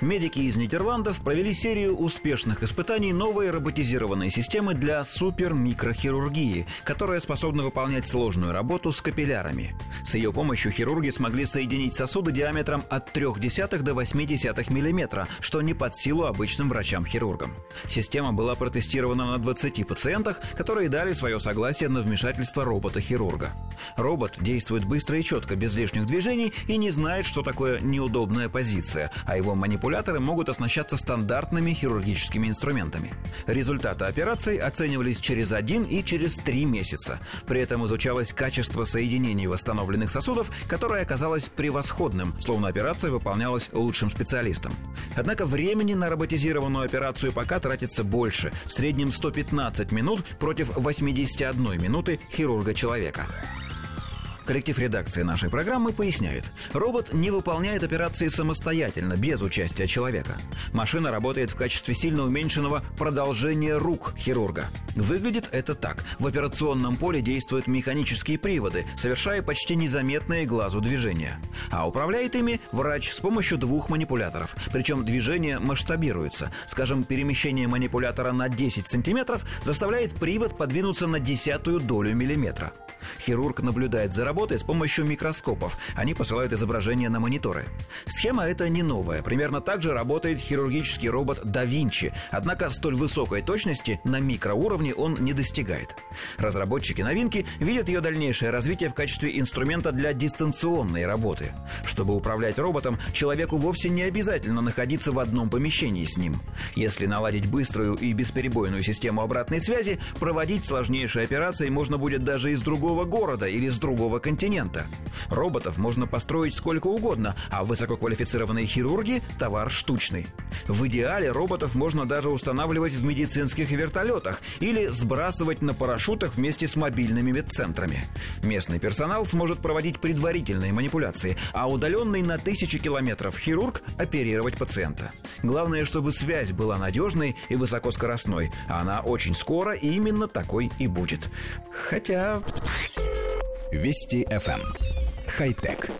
Медики из Нидерландов провели серию успешных испытаний новой роботизированной системы для супермикрохирургии, которая способна выполнять сложную работу с капиллярами. С ее помощью хирурги смогли соединить сосуды диаметром от 0,3 до 0,8 мм, что не под силу обычным врачам-хирургам. Система была протестирована на 20 пациентах, которые дали свое согласие на вмешательство робота-хирурга. Робот действует быстро и четко, без лишних движений и не знает, что такое неудобная позиция, а его манипуляция манипуляторы могут оснащаться стандартными хирургическими инструментами. Результаты операций оценивались через один и через три месяца. При этом изучалось качество соединений восстановленных сосудов, которое оказалось превосходным, словно операция выполнялась лучшим специалистом. Однако времени на роботизированную операцию пока тратится больше, в среднем 115 минут против 81 минуты хирурга-человека. Коллектив редакции нашей программы поясняет. Робот не выполняет операции самостоятельно, без участия человека. Машина работает в качестве сильно уменьшенного продолжения рук хирурга. Выглядит это так. В операционном поле действуют механические приводы, совершая почти незаметные глазу движения. А управляет ими врач с помощью двух манипуляторов. Причем движение масштабируется. Скажем, перемещение манипулятора на 10 сантиметров заставляет привод подвинуться на десятую долю миллиметра. Хирург наблюдает за работой с помощью микроскопов. Они посылают изображения на мониторы. Схема эта не новая. Примерно так же работает хирургический робот Da Vinci. Однако столь высокой точности на микроуровне он не достигает. Разработчики новинки видят ее дальнейшее развитие в качестве инструмента для дистанционной работы. Чтобы управлять роботом, человеку вовсе не обязательно находиться в одном помещении с ним. Если наладить быструю и бесперебойную систему обратной связи, проводить сложнейшие операции можно будет даже из другого города или с другого континента. Роботов можно построить сколько угодно, а высококвалифицированные хирурги – товар штучный. В идеале роботов можно даже устанавливать в медицинских вертолетах или сбрасывать на парашютах вместе с мобильными медцентрами. Местный персонал сможет проводить предварительные манипуляции, а удаленный на тысячи километров хирург – оперировать пациента. Главное, чтобы связь была надежной и высокоскоростной, а она очень скоро именно такой и будет. Хотя... Вести FM. Эм. Хай-тек.